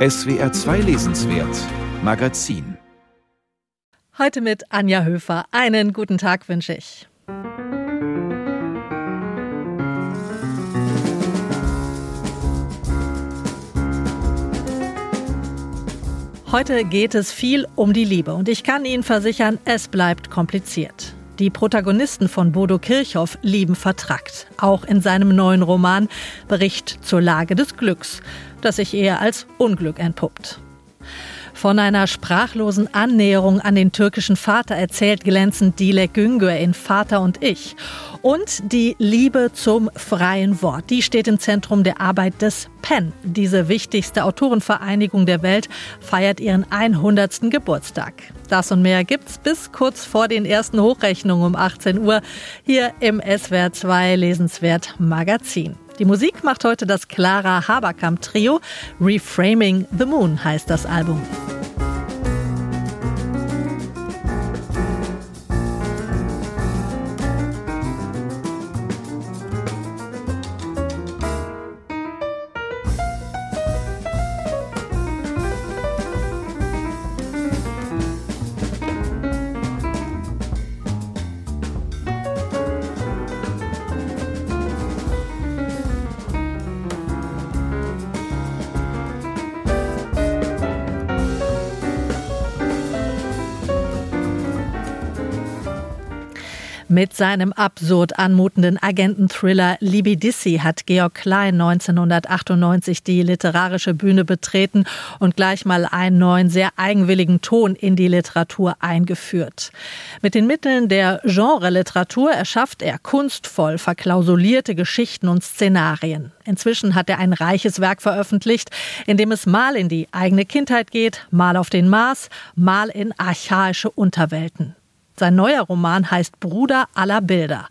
SWR 2 Lesenswert Magazin Heute mit Anja Höfer. Einen guten Tag wünsche ich. Heute geht es viel um die Liebe und ich kann Ihnen versichern, es bleibt kompliziert. Die Protagonisten von Bodo Kirchhoff lieben vertrackt. Auch in seinem neuen Roman Bericht zur Lage des Glücks, das sich eher als Unglück entpuppt. Von einer sprachlosen Annäherung an den türkischen Vater erzählt glänzend Dilek Güngör in Vater und Ich. Und die Liebe zum freien Wort, die steht im Zentrum der Arbeit des PEN. Diese wichtigste Autorenvereinigung der Welt feiert ihren 100. Geburtstag. Das und mehr gibt's bis kurz vor den ersten Hochrechnungen um 18 Uhr hier im SWR 2 Lesenswert Magazin. Die Musik macht heute das Clara Haberkamp Trio. Reframing the Moon heißt das Album. Mit seinem absurd anmutenden Agententhriller Libidissi hat Georg Klein 1998 die literarische Bühne betreten und gleich mal einen neuen, sehr eigenwilligen Ton in die Literatur eingeführt. Mit den Mitteln der Genre-Literatur erschafft er kunstvoll verklausulierte Geschichten und Szenarien. Inzwischen hat er ein reiches Werk veröffentlicht, in dem es mal in die eigene Kindheit geht, mal auf den Mars, mal in archaische Unterwelten. Sein neuer Roman heißt Bruder aller Bilder.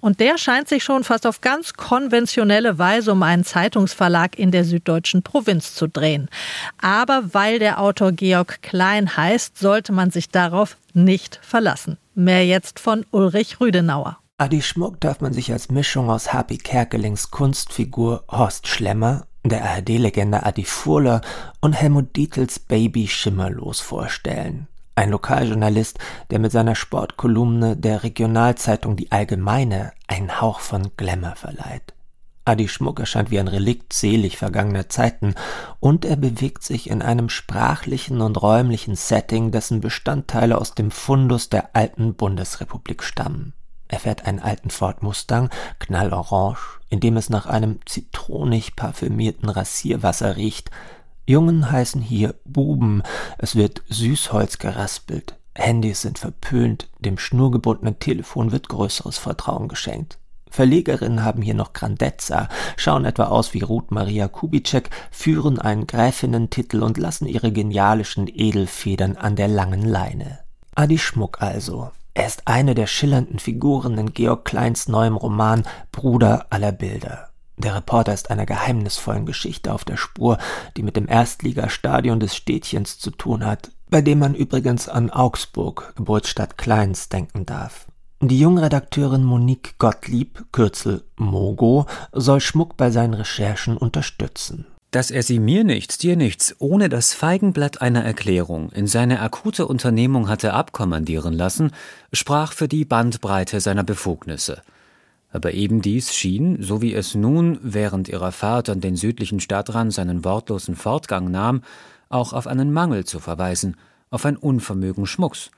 Und der scheint sich schon fast auf ganz konventionelle Weise um einen Zeitungsverlag in der süddeutschen Provinz zu drehen. Aber weil der Autor Georg Klein heißt, sollte man sich darauf nicht verlassen. Mehr jetzt von Ulrich Rüdenauer. Adi Schmuck darf man sich als Mischung aus Happy Kerkelings Kunstfigur Horst Schlemmer, der ARD-Legende Adi Furler und Helmut Dietels Baby Schimmerlos vorstellen. Ein Lokaljournalist, der mit seiner Sportkolumne der Regionalzeitung Die Allgemeine einen Hauch von Glamour verleiht. Adi Schmuck erscheint wie ein Relikt selig vergangener Zeiten und er bewegt sich in einem sprachlichen und räumlichen Setting, dessen Bestandteile aus dem Fundus der alten Bundesrepublik stammen. Er fährt einen alten Ford Mustang, knallorange, in dem es nach einem zitronig parfümierten Rasierwasser riecht, Jungen heißen hier Buben, es wird Süßholz geraspelt, Handys sind verpönt, dem schnurgebundenen Telefon wird größeres Vertrauen geschenkt. Verlegerinnen haben hier noch Grandezza, schauen etwa aus wie Ruth Maria Kubitschek, führen einen Gräfinnentitel und lassen ihre genialischen Edelfedern an der langen Leine. Adi Schmuck also. Er ist eine der schillernden Figuren in Georg Kleins neuem Roman Bruder aller Bilder. Der Reporter ist einer geheimnisvollen Geschichte auf der Spur, die mit dem Erstligastadion des Städtchens zu tun hat, bei dem man übrigens an Augsburg, Geburtsstadt Kleins, denken darf. Die Jungredakteurin Monique Gottlieb, Kürzel Mogo, soll Schmuck bei seinen Recherchen unterstützen. Dass er sie mir nichts, dir nichts, ohne das Feigenblatt einer Erklärung in seine akute Unternehmung hatte abkommandieren lassen, sprach für die Bandbreite seiner Befugnisse – aber eben dies schien, so wie es nun während ihrer Fahrt an den südlichen Stadtrand seinen wortlosen Fortgang nahm, auch auf einen Mangel zu verweisen, auf ein Unvermögen Schmucks,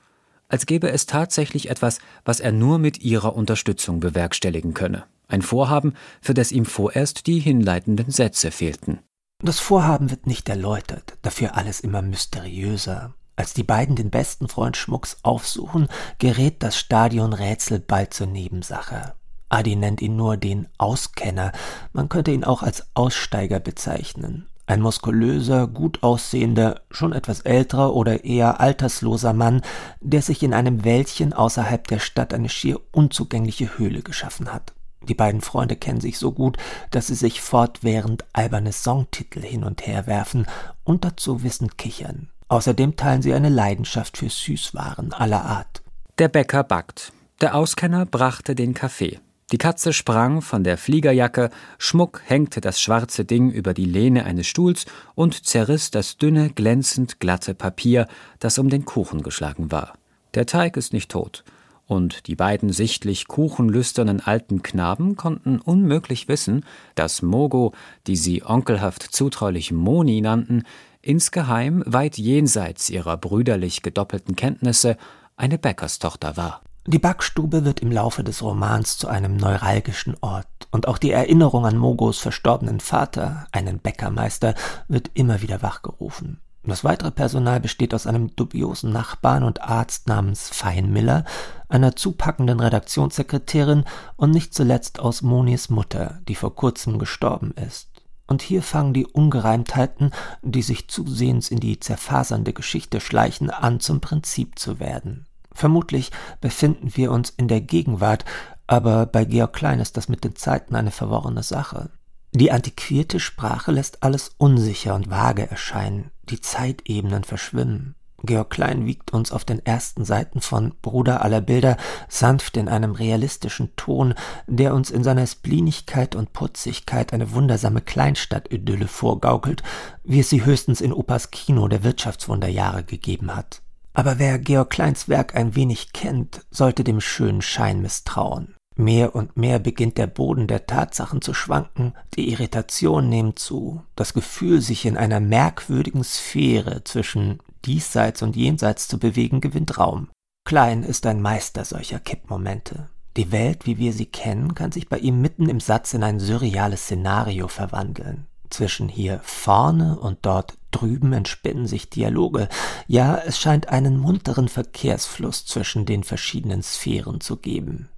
als gäbe es tatsächlich etwas, was er nur mit ihrer Unterstützung bewerkstelligen könne. Ein Vorhaben, für das ihm vorerst die hinleitenden Sätze fehlten. Das Vorhaben wird nicht erläutert, dafür alles immer mysteriöser. Als die beiden den besten Freund Schmucks aufsuchen, gerät das Stadionrätsel bald zur Nebensache. Adi nennt ihn nur den Auskenner, man könnte ihn auch als Aussteiger bezeichnen. Ein muskulöser, gut aussehender, schon etwas älterer oder eher altersloser Mann, der sich in einem Wäldchen außerhalb der Stadt eine schier unzugängliche Höhle geschaffen hat. Die beiden Freunde kennen sich so gut, dass sie sich fortwährend alberne Songtitel hin und her werfen und dazu wissend kichern. Außerdem teilen sie eine Leidenschaft für Süßwaren aller Art. Der Bäcker backt. Der Auskenner brachte den Kaffee. Die Katze sprang von der Fliegerjacke, Schmuck hängte das schwarze Ding über die Lehne eines Stuhls und zerriss das dünne, glänzend glatte Papier, das um den Kuchen geschlagen war. Der Teig ist nicht tot, und die beiden sichtlich kuchenlüsternen alten Knaben konnten unmöglich wissen, dass Mogo, die sie onkelhaft zutraulich Moni nannten, insgeheim weit jenseits ihrer brüderlich gedoppelten Kenntnisse eine Bäckerstochter war. Die Backstube wird im Laufe des Romans zu einem neuralgischen Ort, und auch die Erinnerung an Mogos verstorbenen Vater, einen Bäckermeister, wird immer wieder wachgerufen. Das weitere Personal besteht aus einem dubiosen Nachbarn und Arzt namens Feinmiller, einer zupackenden Redaktionssekretärin und nicht zuletzt aus Monis Mutter, die vor kurzem gestorben ist. Und hier fangen die Ungereimtheiten, die sich zusehends in die zerfasernde Geschichte schleichen, an zum Prinzip zu werden. Vermutlich befinden wir uns in der Gegenwart, aber bei Georg Klein ist das mit den Zeiten eine verworrene Sache. Die antiquierte Sprache lässt alles unsicher und vage erscheinen, die Zeitebenen verschwimmen. Georg Klein wiegt uns auf den ersten Seiten von Bruder aller Bilder sanft in einem realistischen Ton, der uns in seiner Splinigkeit und Putzigkeit eine wundersame Kleinstadt-Idylle vorgaukelt, wie es sie höchstens in Opas Kino der Wirtschaftswunderjahre gegeben hat. Aber wer Georg Kleins Werk ein wenig kennt, sollte dem schönen Schein misstrauen. Mehr und mehr beginnt der Boden der Tatsachen zu schwanken, die Irritation nimmt zu, das Gefühl, sich in einer merkwürdigen Sphäre zwischen diesseits und jenseits zu bewegen, gewinnt Raum. Klein ist ein Meister solcher Kippmomente. Die Welt, wie wir sie kennen, kann sich bei ihm mitten im Satz in ein surreales Szenario verwandeln. Zwischen hier vorne und dort drüben entspinnen sich Dialoge. Ja, es scheint einen munteren Verkehrsfluss zwischen den verschiedenen Sphären zu geben.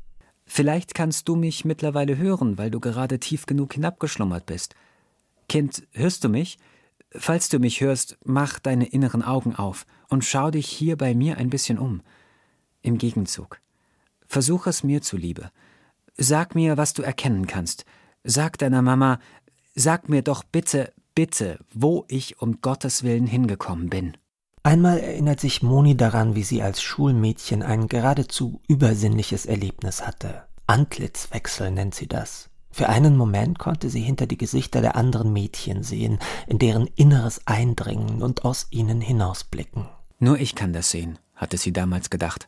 Vielleicht kannst du mich mittlerweile hören, weil du gerade tief genug hinabgeschlummert bist. Kind, hörst du mich? Falls du mich hörst, mach deine inneren Augen auf und schau dich hier bei mir ein bisschen um. Im Gegenzug. Versuch es mir zuliebe. Sag mir, was du erkennen kannst. Sag deiner Mama, Sag mir doch bitte, bitte, wo ich um Gottes Willen hingekommen bin. Einmal erinnert sich Moni daran, wie sie als Schulmädchen ein geradezu übersinnliches Erlebnis hatte. Antlitzwechsel nennt sie das. Für einen Moment konnte sie hinter die Gesichter der anderen Mädchen sehen, in deren Inneres eindringen und aus ihnen hinausblicken. Nur ich kann das sehen, hatte sie damals gedacht.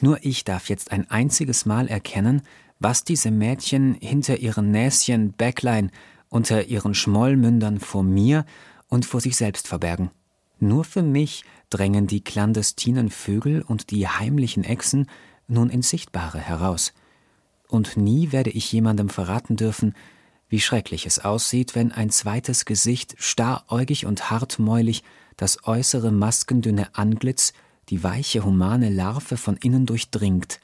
Nur ich darf jetzt ein einziges Mal erkennen, was diese Mädchen hinter ihren Näschen, Backline unter ihren Schmollmündern vor mir und vor sich selbst verbergen. Nur für mich drängen die clandestinen Vögel und die heimlichen Echsen nun ins Sichtbare heraus. Und nie werde ich jemandem verraten dürfen, wie schrecklich es aussieht, wenn ein zweites Gesicht staräugig und hartmäulig das äußere maskendünne Antlitz, die weiche humane Larve von innen durchdringt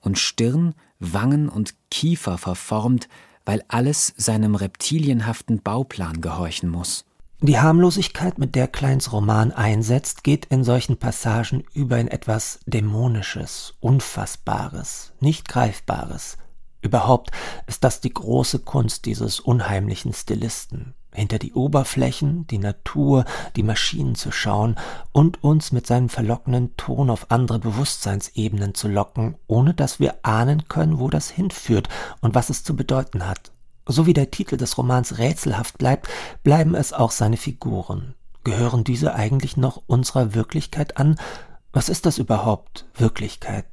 und Stirn, Wangen und Kiefer verformt weil alles seinem reptilienhaften Bauplan gehorchen muss. Die Harmlosigkeit, mit der Kleins Roman einsetzt, geht in solchen Passagen über in etwas Dämonisches, Unfassbares, nicht Greifbares. Überhaupt ist das die große Kunst dieses unheimlichen Stilisten hinter die Oberflächen, die Natur, die Maschinen zu schauen und uns mit seinem verlockenden Ton auf andere Bewusstseinsebenen zu locken, ohne dass wir ahnen können, wo das hinführt und was es zu bedeuten hat. So wie der Titel des Romans rätselhaft bleibt, bleiben es auch seine Figuren. Gehören diese eigentlich noch unserer Wirklichkeit an? Was ist das überhaupt, Wirklichkeit?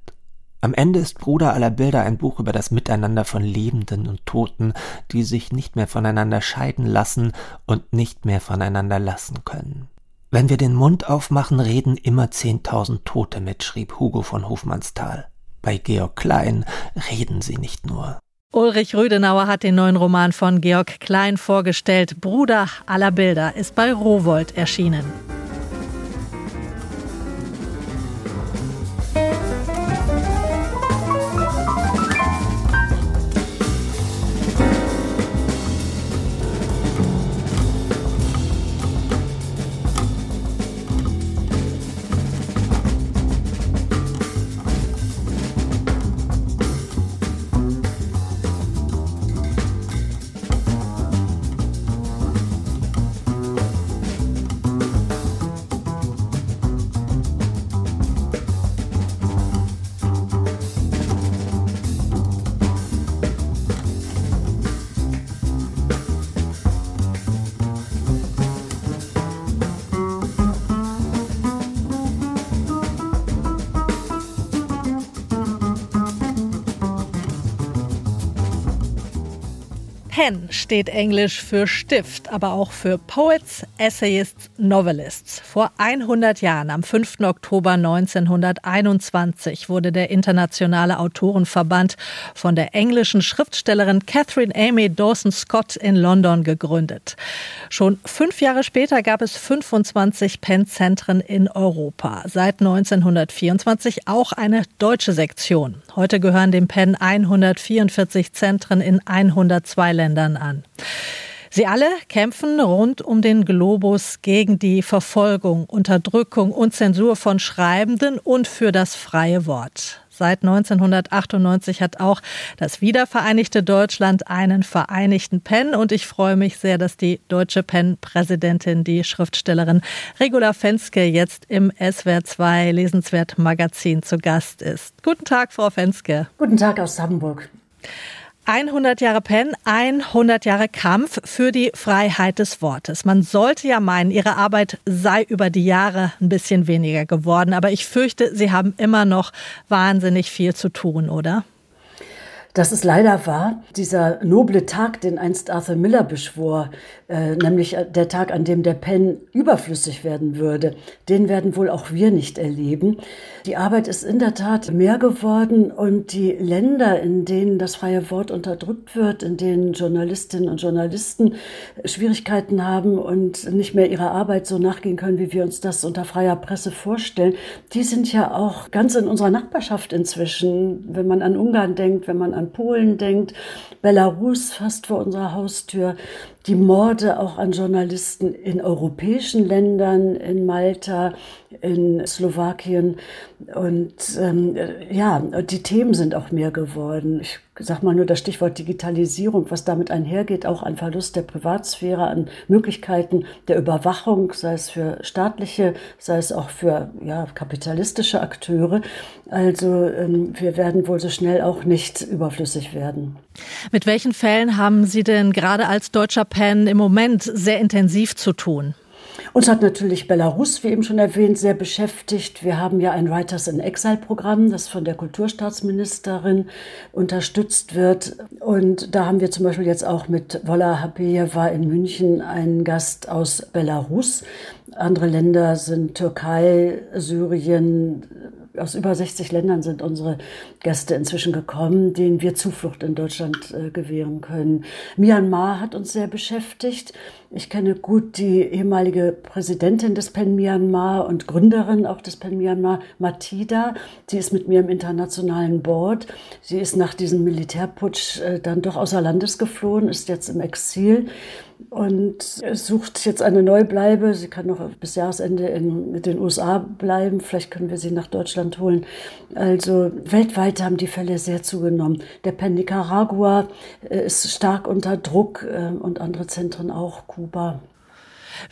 Am Ende ist Bruder aller Bilder ein Buch über das Miteinander von Lebenden und Toten, die sich nicht mehr voneinander scheiden lassen und nicht mehr voneinander lassen können. Wenn wir den Mund aufmachen, reden immer zehntausend Tote mit, schrieb Hugo von Hofmannsthal. Bei Georg Klein reden sie nicht nur. Ulrich Rödenauer hat den neuen Roman von Georg Klein vorgestellt. Bruder aller Bilder ist bei Rowold erschienen. Pen steht Englisch für Stift, aber auch für Poets, Essayists, Novelists. Vor 100 Jahren, am 5. Oktober 1921, wurde der Internationale Autorenverband von der englischen Schriftstellerin Catherine Amy Dawson Scott in London gegründet. Schon fünf Jahre später gab es 25 Pen-Zentren in Europa. Seit 1924 auch eine deutsche Sektion. Heute gehören dem Pen 144 Zentren in 102 Ländern. Ländern an. Sie alle kämpfen rund um den Globus gegen die Verfolgung, Unterdrückung und Zensur von Schreibenden und für das freie Wort. Seit 1998 hat auch das wiedervereinigte Deutschland einen vereinigten PEN und ich freue mich sehr, dass die deutsche PEN-Präsidentin, die Schriftstellerin Regula Fenske, jetzt im SWR2 Lesenswert Magazin zu Gast ist. Guten Tag, Frau Fenske. Guten Tag aus Hamburg. 100 Jahre Penn, 100 Jahre Kampf für die Freiheit des Wortes. Man sollte ja meinen, Ihre Arbeit sei über die Jahre ein bisschen weniger geworden, aber ich fürchte, Sie haben immer noch wahnsinnig viel zu tun, oder? Das ist leider wahr. Dieser noble Tag, den einst Arthur Miller beschwor, äh, nämlich der Tag, an dem der Pen überflüssig werden würde, den werden wohl auch wir nicht erleben. Die Arbeit ist in der Tat mehr geworden und die Länder, in denen das freie Wort unterdrückt wird, in denen Journalistinnen und Journalisten Schwierigkeiten haben und nicht mehr ihrer Arbeit so nachgehen können, wie wir uns das unter freier Presse vorstellen, die sind ja auch ganz in unserer Nachbarschaft inzwischen. Wenn man an Ungarn denkt, wenn man an Polen denkt, Belarus fast vor unserer Haustür, die Morde auch an Journalisten in europäischen Ländern, in Malta, in Slowakien. Und ähm, ja, die Themen sind auch mehr geworden. Ich sag mal nur das Stichwort Digitalisierung, was damit einhergeht, auch ein Verlust der Privatsphäre, an Möglichkeiten der Überwachung, sei es für staatliche, sei es auch für ja, kapitalistische Akteure. Also ähm, wir werden wohl so schnell auch nicht überflüssig werden. Mit welchen Fällen haben Sie denn gerade als deutscher Pen im Moment sehr intensiv zu tun? Uns hat natürlich Belarus, wie eben schon erwähnt, sehr beschäftigt. Wir haben ja ein Writers in Exile Programm, das von der Kulturstaatsministerin unterstützt wird. Und da haben wir zum Beispiel jetzt auch mit Wola Hapejeva in München einen Gast aus Belarus. Andere Länder sind Türkei, Syrien, aus über 60 Ländern sind unsere Gäste inzwischen gekommen, denen wir Zuflucht in Deutschland äh, gewähren können. Myanmar hat uns sehr beschäftigt. Ich kenne gut die ehemalige Präsidentin des PEN Myanmar und Gründerin auch des PEN Myanmar, Matida. Sie ist mit mir im internationalen Board. Sie ist nach diesem Militärputsch äh, dann doch außer Landes geflohen, ist jetzt im Exil und sucht jetzt eine Neubleibe. Sie kann noch bis Jahresende in den USA bleiben. Vielleicht können wir sie nach Deutschland holen. Also weltweit haben die Fälle sehr zugenommen. Der PEN Nicaragua äh, ist stark unter Druck äh, und andere Zentren auch. Kuba.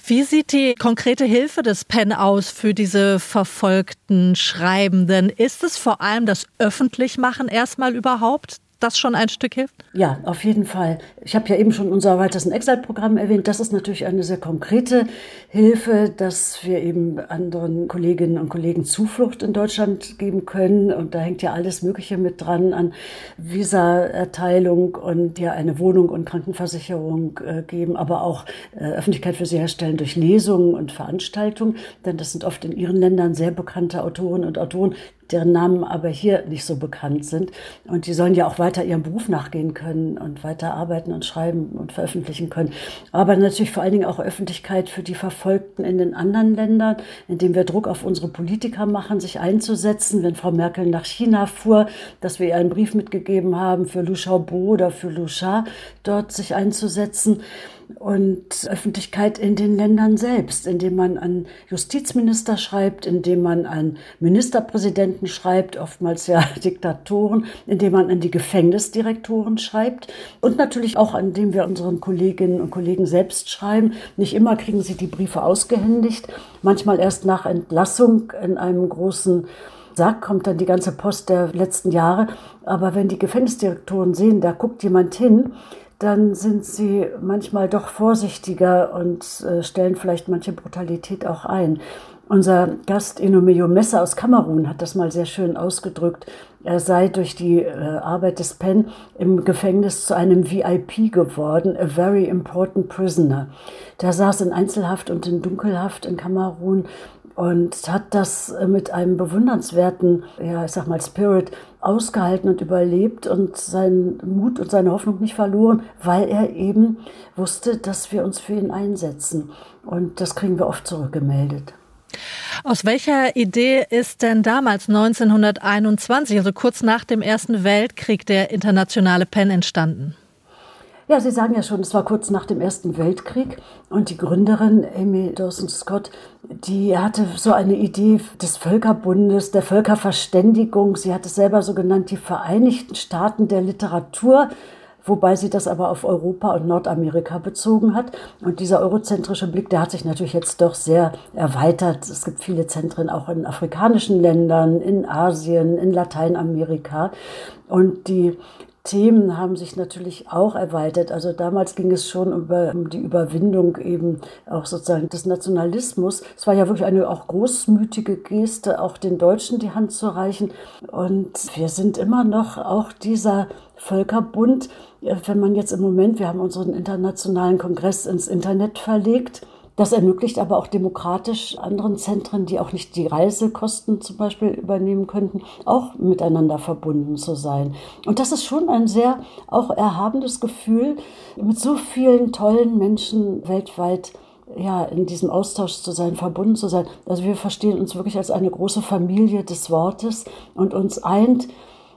Wie sieht die konkrete Hilfe des PEN aus für diese verfolgten Schreibenden? Ist es vor allem das Öffentlichmachen erstmal überhaupt, das schon ein Stück hilft? Ja, auf jeden Fall. Ich habe ja eben schon unser Writers in Exile Programm erwähnt. Das ist natürlich eine sehr konkrete Hilfe, dass wir eben anderen Kolleginnen und Kollegen Zuflucht in Deutschland geben können. Und da hängt ja alles Mögliche mit dran an Visa-Erteilung und ja eine Wohnung und Krankenversicherung äh, geben, aber auch äh, Öffentlichkeit für sie herstellen durch Lesungen und Veranstaltungen. Denn das sind oft in ihren Ländern sehr bekannte Autoren und Autoren, deren Namen aber hier nicht so bekannt sind. Und die sollen ja auch weiter ihrem Beruf nachgehen können und weiter arbeiten und schreiben und veröffentlichen können. Aber natürlich vor allen Dingen auch Öffentlichkeit für die Verfolgten in den anderen Ländern, indem wir Druck auf unsere Politiker machen, sich einzusetzen. Wenn Frau Merkel nach China fuhr, dass wir ihr einen Brief mitgegeben haben für Liu Xiaobo oder für Liu Sha, dort sich einzusetzen und Öffentlichkeit in den Ländern selbst, indem man an Justizminister schreibt, indem man an Ministerpräsidenten schreibt, oftmals ja Diktatoren, indem man an die Gefängnisdirektoren schreibt und natürlich auch, indem wir unseren Kolleginnen und Kollegen selbst schreiben. Nicht immer kriegen sie die Briefe ausgehändigt, manchmal erst nach Entlassung in einem großen Sack kommt dann die ganze Post der letzten Jahre. Aber wenn die Gefängnisdirektoren sehen, da guckt jemand hin, dann sind sie manchmal doch vorsichtiger und äh, stellen vielleicht manche Brutalität auch ein. Unser Gast Inomeo Messer aus Kamerun hat das mal sehr schön ausgedrückt. Er sei durch die äh, Arbeit des Penn im Gefängnis zu einem VIP geworden, a very important prisoner. Der saß in Einzelhaft und in Dunkelhaft in Kamerun und hat das äh, mit einem bewundernswerten, ja, ich sag mal, Spirit ausgehalten und überlebt und seinen Mut und seine Hoffnung nicht verloren, weil er eben wusste, dass wir uns für ihn einsetzen. Und das kriegen wir oft zurückgemeldet. Aus welcher Idee ist denn damals 1921, also kurz nach dem Ersten Weltkrieg, der internationale PEN entstanden? Ja, Sie sagen ja schon, es war kurz nach dem Ersten Weltkrieg und die Gründerin Amy Dawson Scott, die hatte so eine Idee des Völkerbundes, der Völkerverständigung. Sie hat es selber so genannt, die Vereinigten Staaten der Literatur wobei sie das aber auf Europa und Nordamerika bezogen hat. Und dieser eurozentrische Blick, der hat sich natürlich jetzt doch sehr erweitert. Es gibt viele Zentren auch in afrikanischen Ländern, in Asien, in Lateinamerika. Und die Themen haben sich natürlich auch erweitert. Also damals ging es schon über, um die Überwindung eben auch sozusagen des Nationalismus. Es war ja wirklich eine auch großmütige Geste, auch den Deutschen die Hand zu reichen. Und wir sind immer noch auch dieser Völkerbund. Wenn man jetzt im Moment, wir haben unseren internationalen Kongress ins Internet verlegt, das ermöglicht aber auch demokratisch anderen Zentren, die auch nicht die Reisekosten zum Beispiel übernehmen könnten, auch miteinander verbunden zu sein. Und das ist schon ein sehr auch erhabenes Gefühl, mit so vielen tollen Menschen weltweit ja, in diesem Austausch zu sein, verbunden zu sein. Also wir verstehen uns wirklich als eine große Familie des Wortes und uns eint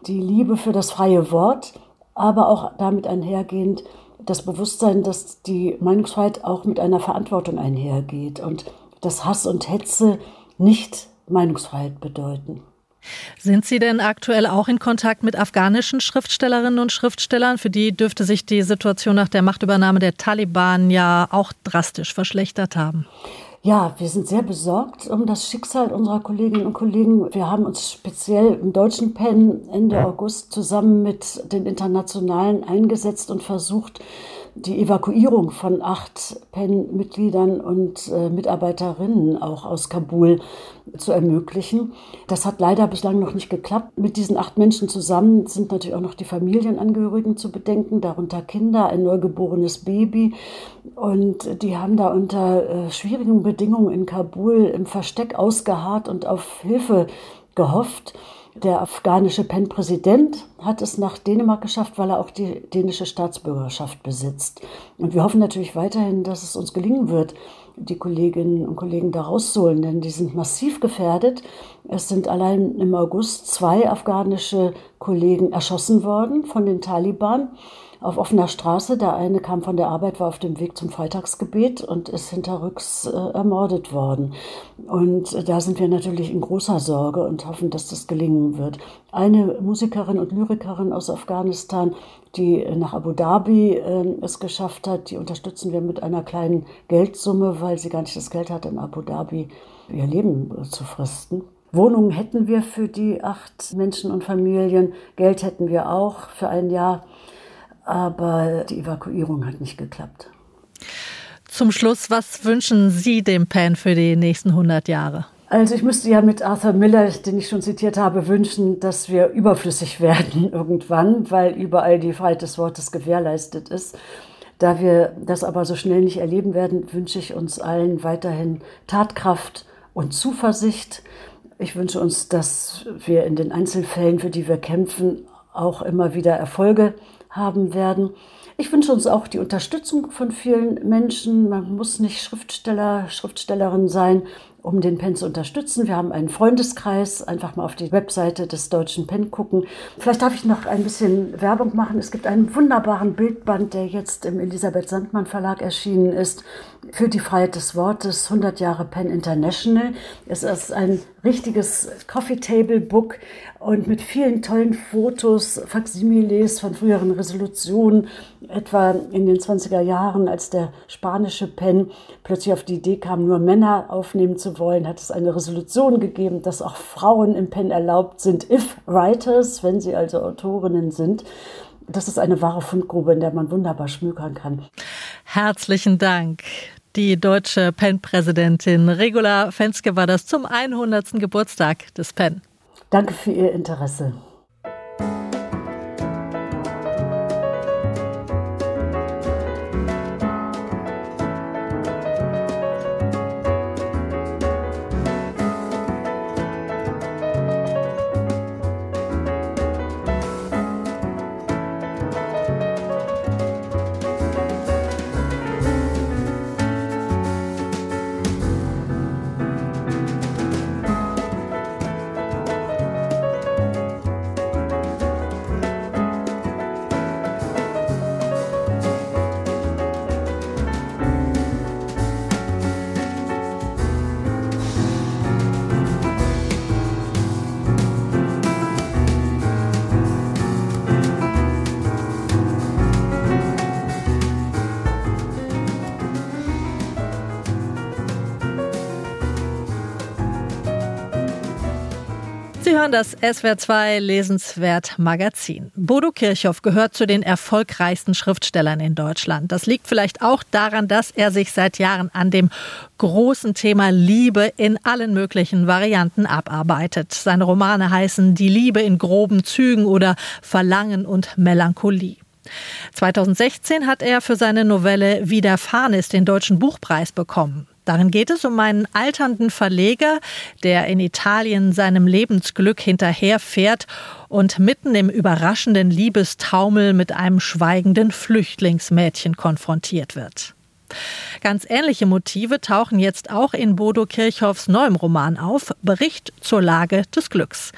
die Liebe für das freie Wort, aber auch damit einhergehend das Bewusstsein, dass die Meinungsfreiheit auch mit einer Verantwortung einhergeht und dass Hass und Hetze nicht Meinungsfreiheit bedeuten. Sind Sie denn aktuell auch in Kontakt mit afghanischen Schriftstellerinnen und Schriftstellern? Für die dürfte sich die Situation nach der Machtübernahme der Taliban ja auch drastisch verschlechtert haben. Ja, wir sind sehr besorgt um das Schicksal unserer Kolleginnen und Kollegen. Wir haben uns speziell im deutschen PEN Ende August zusammen mit den Internationalen eingesetzt und versucht, die Evakuierung von acht PEN-Mitgliedern und äh, Mitarbeiterinnen auch aus Kabul zu ermöglichen. Das hat leider bislang noch nicht geklappt. Mit diesen acht Menschen zusammen sind natürlich auch noch die Familienangehörigen zu bedenken, darunter Kinder, ein neugeborenes Baby. Und die haben da unter äh, schwierigen Bedingungen in Kabul im Versteck ausgeharrt und auf Hilfe gehofft. Der afghanische PEN-Präsident hat es nach Dänemark geschafft, weil er auch die dänische Staatsbürgerschaft besitzt. Und wir hoffen natürlich weiterhin, dass es uns gelingen wird, die Kolleginnen und Kollegen da rauszuholen, denn die sind massiv gefährdet. Es sind allein im August zwei afghanische Kollegen erschossen worden von den Taliban auf offener Straße. Der eine kam von der Arbeit, war auf dem Weg zum Freitagsgebet und ist hinterrücks äh, ermordet worden. Und äh, da sind wir natürlich in großer Sorge und hoffen, dass das gelingen wird. Eine Musikerin und Lyrikerin aus Afghanistan, die nach Abu Dhabi äh, es geschafft hat, die unterstützen wir mit einer kleinen Geldsumme, weil sie gar nicht das Geld hat, in Abu Dhabi ihr Leben zu fristen. Wohnungen hätten wir für die acht Menschen und Familien, Geld hätten wir auch für ein Jahr aber die Evakuierung hat nicht geklappt. Zum Schluss, was wünschen Sie dem PAN für die nächsten 100 Jahre? Also ich müsste ja mit Arthur Miller, den ich schon zitiert habe, wünschen, dass wir überflüssig werden irgendwann, weil überall die Freiheit des Wortes gewährleistet ist. Da wir das aber so schnell nicht erleben werden, wünsche ich uns allen weiterhin Tatkraft und Zuversicht. Ich wünsche uns, dass wir in den Einzelfällen, für die wir kämpfen, auch immer wieder Erfolge haben werden. Ich wünsche uns auch die Unterstützung von vielen Menschen. Man muss nicht Schriftsteller, Schriftstellerin sein, um den PEN zu unterstützen. Wir haben einen Freundeskreis. Einfach mal auf die Webseite des Deutschen PEN gucken. Vielleicht darf ich noch ein bisschen Werbung machen. Es gibt einen wunderbaren Bildband, der jetzt im Elisabeth Sandmann Verlag erschienen ist, für die Freiheit des Wortes, 100 Jahre PEN International. Es ist ein richtiges Coffee Table Book und mit vielen tollen Fotos, Faximiles von früheren Resolutionen, etwa in den 20er Jahren, als der spanische Pen plötzlich auf die Idee kam, nur Männer aufnehmen zu wollen, hat es eine Resolution gegeben, dass auch Frauen im Pen erlaubt sind, if writers, wenn sie also Autorinnen sind. Das ist eine wahre Fundgrube, in der man wunderbar schmökern kann. Herzlichen Dank. Die deutsche PEN-Präsidentin Regula Fenske war das zum 100. Geburtstag des PEN. Danke für Ihr Interesse. Hören das SWR2 Lesenswert Magazin. Bodo Kirchhoff gehört zu den erfolgreichsten Schriftstellern in Deutschland. Das liegt vielleicht auch daran, dass er sich seit Jahren an dem großen Thema Liebe in allen möglichen Varianten abarbeitet. Seine Romane heißen Die Liebe in groben Zügen oder Verlangen und Melancholie. 2016 hat er für seine Novelle Widerfahren ist den Deutschen Buchpreis bekommen. Darin geht es um einen alternden Verleger, der in Italien seinem Lebensglück hinterherfährt und mitten im überraschenden Liebestaumel mit einem schweigenden Flüchtlingsmädchen konfrontiert wird. Ganz ähnliche Motive tauchen jetzt auch in Bodo Kirchhoffs neuem Roman auf, Bericht zur Lage des Glücks.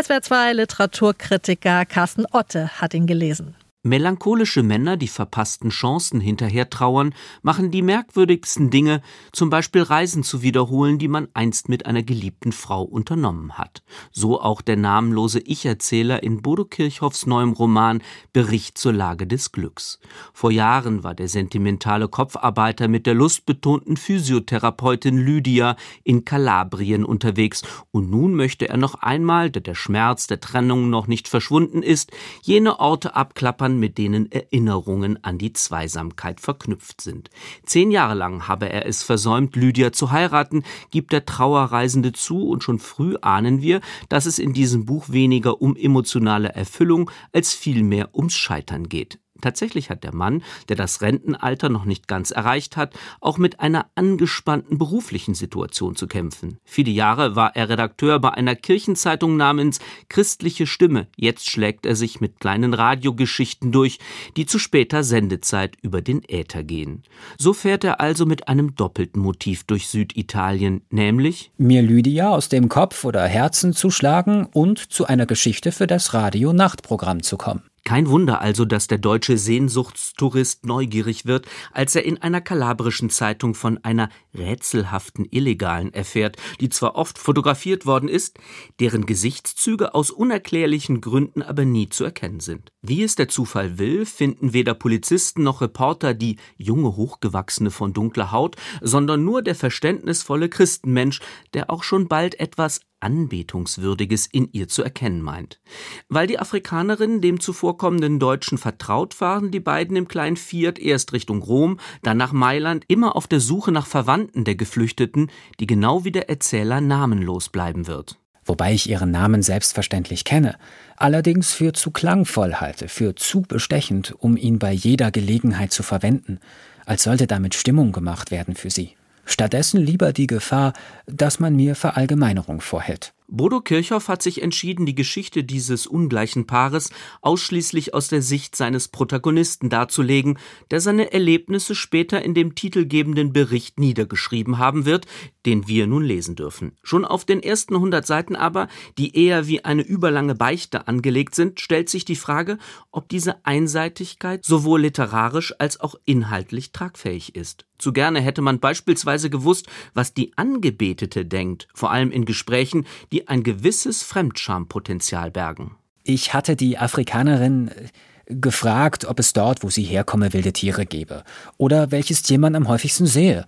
SWR 2 Literaturkritiker Carsten Otte hat ihn gelesen. Melancholische Männer, die verpassten Chancen hinterher trauern, machen die merkwürdigsten Dinge, zum Beispiel Reisen zu wiederholen, die man einst mit einer geliebten Frau unternommen hat. So auch der namenlose Ich-Erzähler in Bodo Kirchhoffs neuem Roman Bericht zur Lage des Glücks. Vor Jahren war der sentimentale Kopfarbeiter mit der lustbetonten Physiotherapeutin Lydia in Kalabrien unterwegs und nun möchte er noch einmal, da der Schmerz der Trennung noch nicht verschwunden ist, jene Orte abklappern, Jahren, mit denen Erinnerungen an die Zweisamkeit verknüpft sind. Zehn Jahre lang habe er es versäumt, Lydia zu heiraten, gibt der Trauerreisende zu und schon früh ahnen wir, dass es in diesem Buch weniger um emotionale Erfüllung als vielmehr ums Scheitern geht. Tatsächlich hat der Mann, der das Rentenalter noch nicht ganz erreicht hat, auch mit einer angespannten beruflichen Situation zu kämpfen. Viele Jahre war er Redakteur bei einer Kirchenzeitung namens Christliche Stimme. Jetzt schlägt er sich mit kleinen Radiogeschichten durch, die zu später Sendezeit über den Äther gehen. So fährt er also mit einem doppelten Motiv durch Süditalien, nämlich mir Lydia aus dem Kopf oder Herzen zu schlagen und zu einer Geschichte für das Radio-Nachtprogramm zu kommen. Kein Wunder also, dass der deutsche Sehnsuchtstourist neugierig wird, als er in einer kalabrischen Zeitung von einer rätselhaften Illegalen erfährt, die zwar oft fotografiert worden ist, deren Gesichtszüge aus unerklärlichen Gründen aber nie zu erkennen sind. Wie es der Zufall will, finden weder Polizisten noch Reporter die junge Hochgewachsene von dunkler Haut, sondern nur der verständnisvolle Christenmensch, der auch schon bald etwas Anbetungswürdiges in ihr zu erkennen meint. Weil die Afrikanerinnen dem zuvorkommenden Deutschen vertraut waren, die beiden im kleinen Fiat erst Richtung Rom, dann nach Mailand, immer auf der Suche nach Verwandten der Geflüchteten, die genau wie der Erzähler namenlos bleiben wird. Wobei ich ihren Namen selbstverständlich kenne, allerdings für zu klangvoll halte, für zu bestechend, um ihn bei jeder Gelegenheit zu verwenden, als sollte damit Stimmung gemacht werden für sie. Stattdessen lieber die Gefahr, dass man mir Verallgemeinerung vorhält. Bodo Kirchhoff hat sich entschieden, die Geschichte dieses ungleichen Paares ausschließlich aus der Sicht seines Protagonisten darzulegen, der seine Erlebnisse später in dem titelgebenden Bericht niedergeschrieben haben wird, den wir nun lesen dürfen. Schon auf den ersten 100 Seiten aber, die eher wie eine überlange Beichte angelegt sind, stellt sich die Frage, ob diese Einseitigkeit sowohl literarisch als auch inhaltlich tragfähig ist. Zu gerne hätte man beispielsweise gewusst, was die Angebetete denkt, vor allem in Gesprächen, die ein gewisses Fremdschampotenzial bergen. Ich hatte die Afrikanerin äh, gefragt, ob es dort, wo sie herkomme, wilde Tiere gebe oder welches Tier man am häufigsten sehe.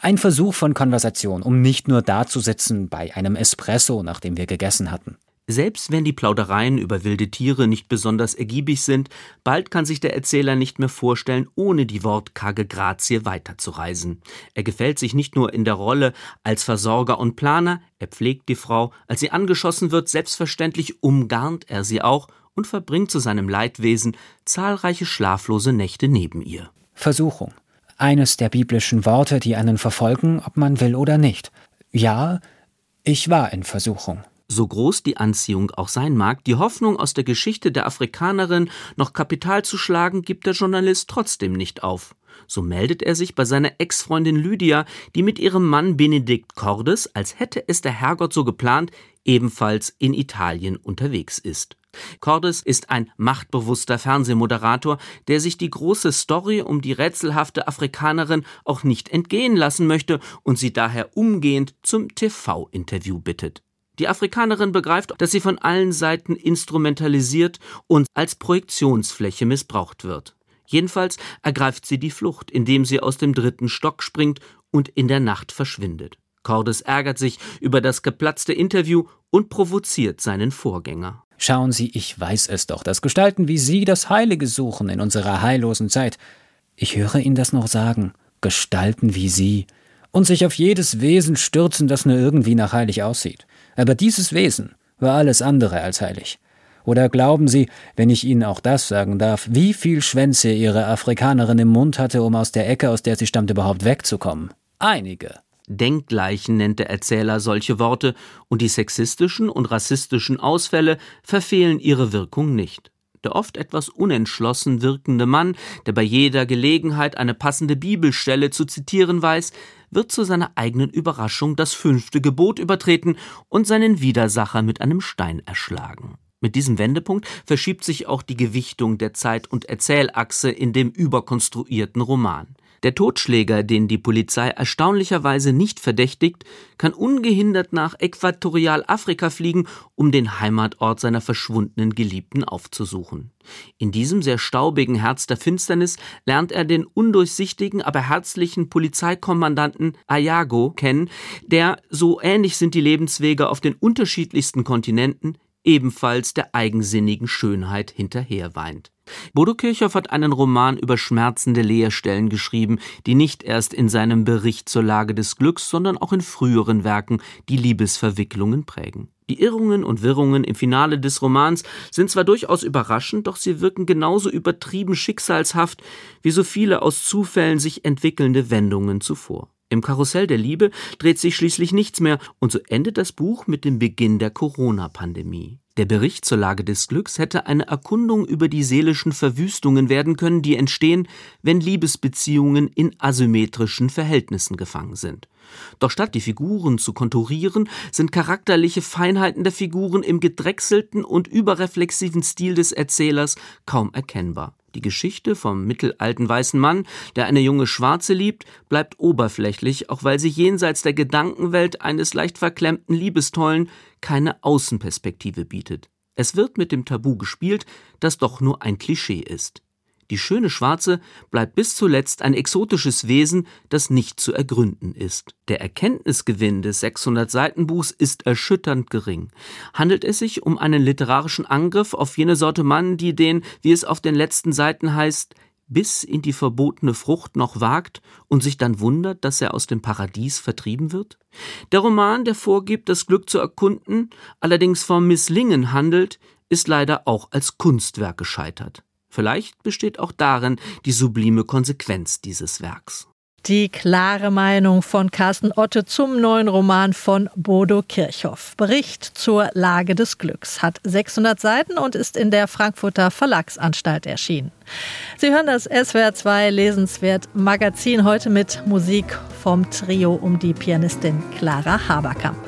Ein Versuch von Konversation, um nicht nur dazusitzen bei einem Espresso, nachdem wir gegessen hatten. Selbst wenn die Plaudereien über wilde Tiere nicht besonders ergiebig sind, bald kann sich der Erzähler nicht mehr vorstellen, ohne die wortkarge Grazie weiterzureisen. Er gefällt sich nicht nur in der Rolle als Versorger und Planer, er pflegt die Frau, als sie angeschossen wird, selbstverständlich umgarnt er sie auch und verbringt zu seinem Leidwesen zahlreiche schlaflose Nächte neben ihr. Versuchung. Eines der biblischen Worte, die einen verfolgen, ob man will oder nicht. Ja, ich war in Versuchung. So groß die Anziehung auch sein mag, die Hoffnung aus der Geschichte der Afrikanerin noch Kapital zu schlagen, gibt der Journalist trotzdem nicht auf. So meldet er sich bei seiner Ex-Freundin Lydia, die mit ihrem Mann Benedikt Cordes, als hätte es der Herrgott so geplant, ebenfalls in Italien unterwegs ist. Cordes ist ein machtbewusster Fernsehmoderator, der sich die große Story um die rätselhafte Afrikanerin auch nicht entgehen lassen möchte und sie daher umgehend zum TV-Interview bittet. Die Afrikanerin begreift, dass sie von allen Seiten instrumentalisiert und als Projektionsfläche missbraucht wird. Jedenfalls ergreift sie die Flucht, indem sie aus dem dritten Stock springt und in der Nacht verschwindet. Cordes ärgert sich über das geplatzte Interview und provoziert seinen Vorgänger. Schauen Sie, ich weiß es doch, dass Gestalten wie Sie das Heilige suchen in unserer heillosen Zeit. Ich höre Ihnen das noch sagen. Gestalten wie Sie. Und sich auf jedes Wesen stürzen, das nur irgendwie nach heilig aussieht. Aber dieses Wesen war alles andere als heilig. Oder glauben Sie, wenn ich Ihnen auch das sagen darf, wie viel Schwänze Ihre Afrikanerin im Mund hatte, um aus der Ecke, aus der sie stammt, überhaupt wegzukommen? Einige. Denkleichen nennt der Erzähler solche Worte, und die sexistischen und rassistischen Ausfälle verfehlen ihre Wirkung nicht. Der oft etwas unentschlossen wirkende Mann, der bei jeder Gelegenheit eine passende Bibelstelle zu zitieren weiß, wird zu seiner eigenen Überraschung das fünfte Gebot übertreten und seinen Widersacher mit einem Stein erschlagen. Mit diesem Wendepunkt verschiebt sich auch die Gewichtung der Zeit- und Erzählachse in dem überkonstruierten Roman. Der Totschläger, den die Polizei erstaunlicherweise nicht verdächtigt, kann ungehindert nach Äquatorialafrika fliegen, um den Heimatort seiner verschwundenen Geliebten aufzusuchen. In diesem sehr staubigen Herz der Finsternis lernt er den undurchsichtigen, aber herzlichen Polizeikommandanten Ayago kennen, der, so ähnlich sind die Lebenswege auf den unterschiedlichsten Kontinenten, ebenfalls der eigensinnigen Schönheit hinterherweint. Bodo Kirchhoff hat einen Roman über schmerzende Leerstellen geschrieben, die nicht erst in seinem Bericht zur Lage des Glücks, sondern auch in früheren Werken die Liebesverwicklungen prägen. Die Irrungen und Wirrungen im Finale des Romans sind zwar durchaus überraschend, doch sie wirken genauso übertrieben schicksalshaft wie so viele aus Zufällen sich entwickelnde Wendungen zuvor. Im Karussell der Liebe dreht sich schließlich nichts mehr und so endet das Buch mit dem Beginn der Corona-Pandemie. Der Bericht zur Lage des Glücks hätte eine Erkundung über die seelischen Verwüstungen werden können, die entstehen, wenn Liebesbeziehungen in asymmetrischen Verhältnissen gefangen sind. Doch statt die Figuren zu konturieren, sind charakterliche Feinheiten der Figuren im gedrechselten und überreflexiven Stil des Erzählers kaum erkennbar. Die Geschichte vom mittelalten weißen Mann, der eine junge Schwarze liebt, bleibt oberflächlich, auch weil sie jenseits der Gedankenwelt eines leicht verklemmten Liebestollen keine Außenperspektive bietet. Es wird mit dem Tabu gespielt, das doch nur ein Klischee ist. Die schöne Schwarze bleibt bis zuletzt ein exotisches Wesen, das nicht zu ergründen ist. Der Erkenntnisgewinn des 600 Seitenbuchs ist erschütternd gering. Handelt es sich um einen literarischen Angriff auf jene Sorte Mann, die den, wie es auf den letzten Seiten heißt, bis in die verbotene Frucht noch wagt und sich dann wundert, dass er aus dem Paradies vertrieben wird? Der Roman, der vorgibt, das Glück zu erkunden, allerdings vom Misslingen handelt, ist leider auch als Kunstwerk gescheitert. Vielleicht besteht auch darin die sublime Konsequenz dieses Werks. Die klare Meinung von Carsten Otte zum neuen Roman von Bodo Kirchhoff. Bericht zur Lage des Glücks hat 600 Seiten und ist in der Frankfurter Verlagsanstalt erschienen. Sie hören das SWR2 Lesenswert Magazin heute mit Musik vom Trio um die Pianistin Clara Haberkamp.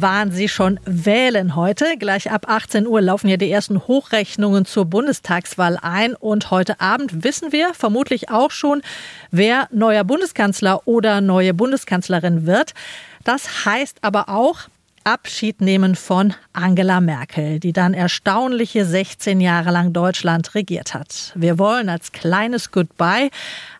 Waren Sie schon wählen heute? Gleich ab 18 Uhr laufen ja die ersten Hochrechnungen zur Bundestagswahl ein. Und heute Abend wissen wir vermutlich auch schon, wer neuer Bundeskanzler oder neue Bundeskanzlerin wird. Das heißt aber auch, Abschied nehmen von Angela Merkel, die dann erstaunliche 16 Jahre lang Deutschland regiert hat. Wir wollen als kleines Goodbye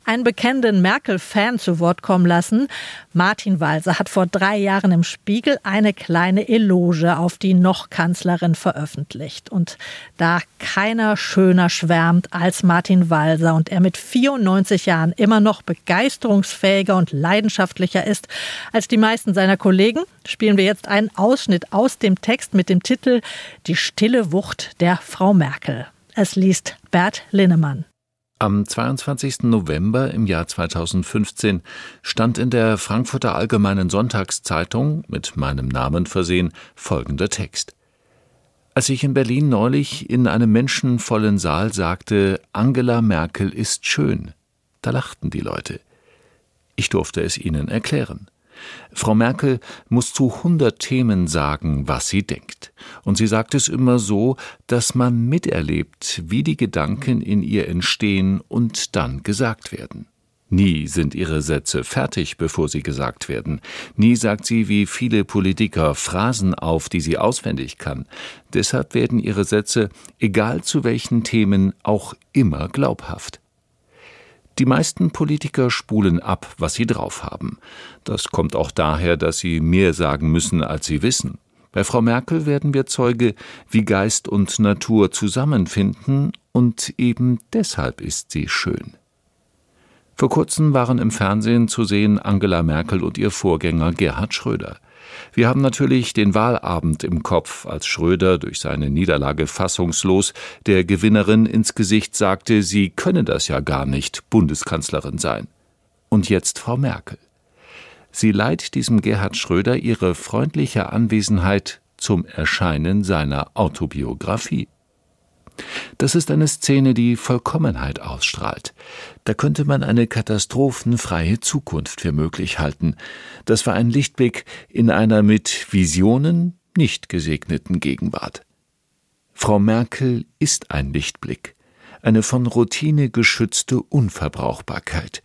einen bekennenden Merkel-Fan zu Wort kommen lassen. Martin Walser hat vor drei Jahren im Spiegel eine kleine Eloge auf die Noch-Kanzlerin veröffentlicht. Und da keiner schöner schwärmt als Martin Walser und er mit 94 Jahren immer noch begeisterungsfähiger und leidenschaftlicher ist als die meisten seiner Kollegen, spielen wir jetzt einen Ausschnitt aus dem Text mit dem Titel Die stille Wucht der Frau Merkel. Es liest Bert Linnemann. Am 22. November im Jahr 2015 stand in der Frankfurter Allgemeinen Sonntagszeitung, mit meinem Namen versehen, folgender Text. Als ich in Berlin neulich in einem menschenvollen Saal sagte, Angela Merkel ist schön, da lachten die Leute. Ich durfte es ihnen erklären. Frau Merkel muss zu hundert Themen sagen, was sie denkt. Und sie sagt es immer so, dass man miterlebt, wie die Gedanken in ihr entstehen und dann gesagt werden. Nie sind ihre Sätze fertig, bevor sie gesagt werden. Nie sagt sie wie viele Politiker Phrasen auf, die sie auswendig kann. Deshalb werden ihre Sätze, egal zu welchen Themen, auch immer glaubhaft. Die meisten Politiker spulen ab, was sie drauf haben. Das kommt auch daher, dass sie mehr sagen müssen, als sie wissen. Bei Frau Merkel werden wir Zeuge, wie Geist und Natur zusammenfinden, und eben deshalb ist sie schön. Vor kurzem waren im Fernsehen zu sehen Angela Merkel und ihr Vorgänger Gerhard Schröder. Wir haben natürlich den Wahlabend im Kopf, als Schröder durch seine Niederlage fassungslos der Gewinnerin ins Gesicht sagte, sie könne das ja gar nicht Bundeskanzlerin sein. Und jetzt Frau Merkel. Sie leiht diesem Gerhard Schröder ihre freundliche Anwesenheit zum Erscheinen seiner Autobiografie. Das ist eine Szene, die Vollkommenheit ausstrahlt. Da könnte man eine katastrophenfreie Zukunft für möglich halten. Das war ein Lichtblick in einer mit Visionen nicht gesegneten Gegenwart. Frau Merkel ist ein Lichtblick, eine von Routine geschützte Unverbrauchbarkeit.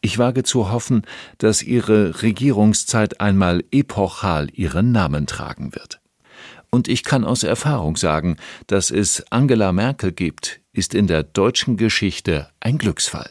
Ich wage zu hoffen, dass ihre Regierungszeit einmal epochal ihren Namen tragen wird. Und ich kann aus Erfahrung sagen, dass es Angela Merkel gibt, ist in der deutschen Geschichte ein Glücksfall.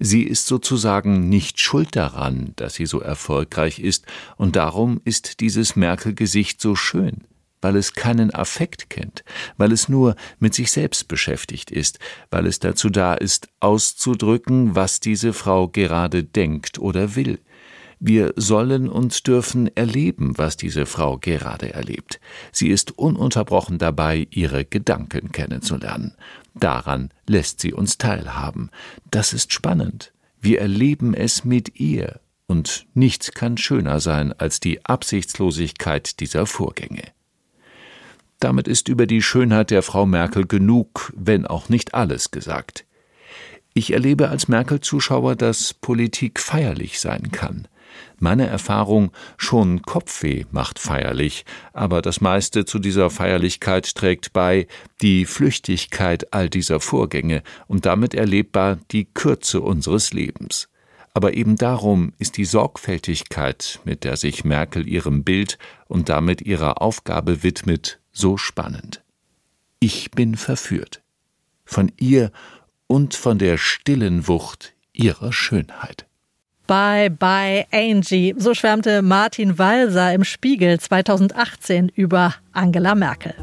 Sie ist sozusagen nicht schuld daran, dass sie so erfolgreich ist, und darum ist dieses Merkel-Gesicht so schön, weil es keinen Affekt kennt, weil es nur mit sich selbst beschäftigt ist, weil es dazu da ist, auszudrücken, was diese Frau gerade denkt oder will, wir sollen und dürfen erleben, was diese Frau gerade erlebt. Sie ist ununterbrochen dabei, ihre Gedanken kennenzulernen. Daran lässt sie uns teilhaben. Das ist spannend. Wir erleben es mit ihr, und nichts kann schöner sein als die Absichtslosigkeit dieser Vorgänge. Damit ist über die Schönheit der Frau Merkel genug, wenn auch nicht alles gesagt. Ich erlebe als Merkel-Zuschauer, dass Politik feierlich sein kann. Meine Erfahrung, schon Kopfweh macht feierlich, aber das meiste zu dieser Feierlichkeit trägt bei die Flüchtigkeit all dieser Vorgänge und damit erlebbar die Kürze unseres Lebens. Aber eben darum ist die Sorgfältigkeit, mit der sich Merkel ihrem Bild und damit ihrer Aufgabe widmet, so spannend. Ich bin verführt. Von ihr und von der stillen Wucht ihrer Schönheit. Bye bye Angie. So schwärmte Martin Walser im Spiegel 2018 über Angela Merkel.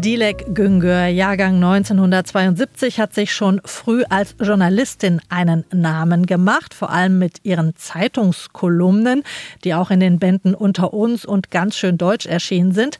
Dilek Güngör, Jahrgang 1972, hat sich schon früh als Journalistin einen Namen gemacht, vor allem mit ihren Zeitungskolumnen, die auch in den Bänden Unter uns und ganz schön Deutsch erschienen sind.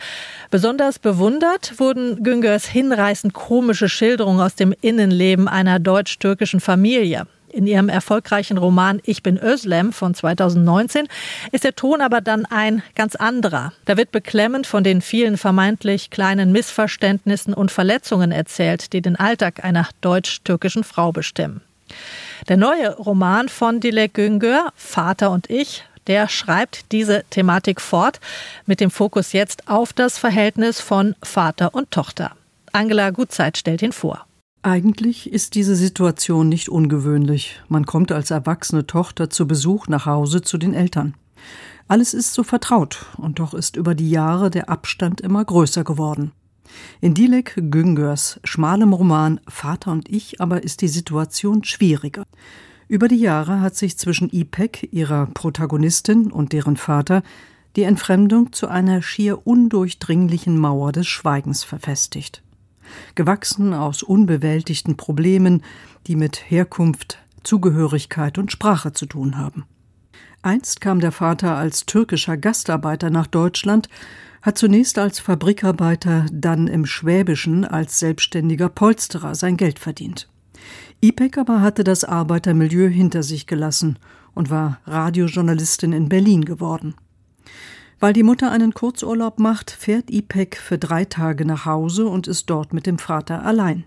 Besonders bewundert wurden Güngörs hinreißend komische Schilderungen aus dem Innenleben einer deutsch-türkischen Familie. In ihrem erfolgreichen Roman Ich bin Özlem von 2019 ist der Ton aber dann ein ganz anderer. Da wird beklemmend von den vielen vermeintlich kleinen Missverständnissen und Verletzungen erzählt, die den Alltag einer deutsch-türkischen Frau bestimmen. Der neue Roman von Dilek Güngör, Vater und ich, der schreibt diese Thematik fort, mit dem Fokus jetzt auf das Verhältnis von Vater und Tochter. Angela Gutzeit stellt ihn vor. Eigentlich ist diese Situation nicht ungewöhnlich. Man kommt als erwachsene Tochter zu Besuch nach Hause zu den Eltern. Alles ist so vertraut, und doch ist über die Jahre der Abstand immer größer geworden. In Dilek Güngörs schmalem Roman Vater und ich aber ist die Situation schwieriger. Über die Jahre hat sich zwischen Ipek, ihrer Protagonistin, und deren Vater die Entfremdung zu einer schier undurchdringlichen Mauer des Schweigens verfestigt gewachsen aus unbewältigten Problemen, die mit Herkunft, Zugehörigkeit und Sprache zu tun haben. Einst kam der Vater als türkischer Gastarbeiter nach Deutschland, hat zunächst als Fabrikarbeiter, dann im Schwäbischen als selbstständiger Polsterer sein Geld verdient. Ipek aber hatte das Arbeitermilieu hinter sich gelassen und war Radiojournalistin in Berlin geworden. Weil die Mutter einen Kurzurlaub macht, fährt Ipek für drei Tage nach Hause und ist dort mit dem Vater allein.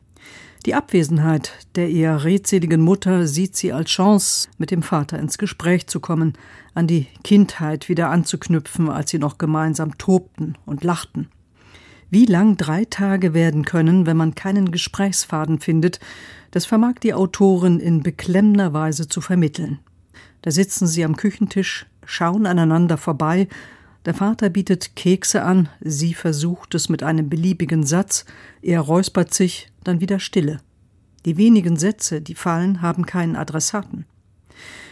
Die Abwesenheit der eher redseligen Mutter sieht sie als Chance, mit dem Vater ins Gespräch zu kommen, an die Kindheit wieder anzuknüpfen, als sie noch gemeinsam tobten und lachten. Wie lang drei Tage werden können, wenn man keinen Gesprächsfaden findet, das vermag die Autorin in beklemmender Weise zu vermitteln. Da sitzen sie am Küchentisch, schauen aneinander vorbei der Vater bietet Kekse an, sie versucht es mit einem beliebigen Satz, er räuspert sich, dann wieder Stille. Die wenigen Sätze, die fallen, haben keinen Adressaten.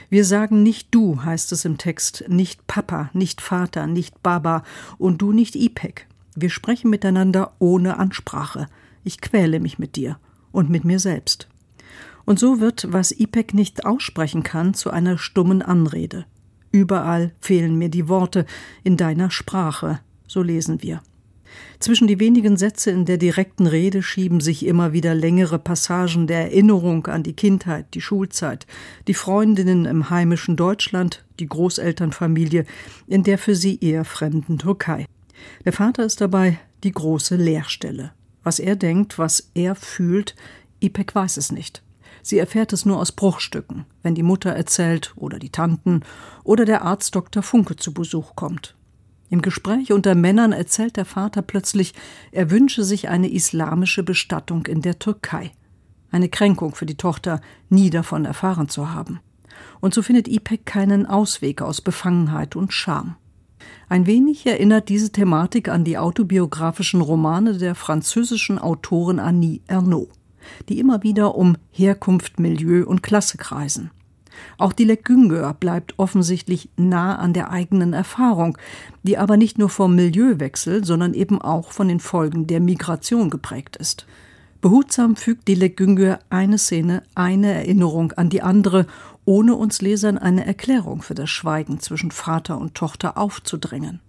Wir sagen nicht du, heißt es im Text, nicht Papa, nicht Vater, nicht Baba und du nicht Ipek. Wir sprechen miteinander ohne Ansprache. Ich quäle mich mit dir und mit mir selbst. Und so wird, was Ipek nicht aussprechen kann, zu einer stummen Anrede. Überall fehlen mir die Worte in deiner Sprache, so lesen wir. Zwischen die wenigen Sätze in der direkten Rede schieben sich immer wieder längere Passagen der Erinnerung an die Kindheit, die Schulzeit, die Freundinnen im heimischen Deutschland, die Großelternfamilie in der für sie eher fremden Türkei. Der Vater ist dabei die große Leerstelle. Was er denkt, was er fühlt, Ipek weiß es nicht. Sie erfährt es nur aus Bruchstücken, wenn die Mutter erzählt oder die Tanten oder der Arzt Dr. Funke zu Besuch kommt. Im Gespräch unter Männern erzählt der Vater plötzlich, er wünsche sich eine islamische Bestattung in der Türkei. Eine Kränkung für die Tochter, nie davon erfahren zu haben. Und so findet Ipek keinen Ausweg aus Befangenheit und Scham. Ein wenig erinnert diese Thematik an die autobiografischen Romane der französischen Autorin Annie Ernaux die immer wieder um Herkunft, Milieu und Klasse kreisen. Auch die Güngör bleibt offensichtlich nah an der eigenen Erfahrung, die aber nicht nur vom Milieuwechsel, sondern eben auch von den Folgen der Migration geprägt ist. Behutsam fügt die Güngör eine Szene, eine Erinnerung an die andere, ohne uns Lesern eine Erklärung für das Schweigen zwischen Vater und Tochter aufzudrängen.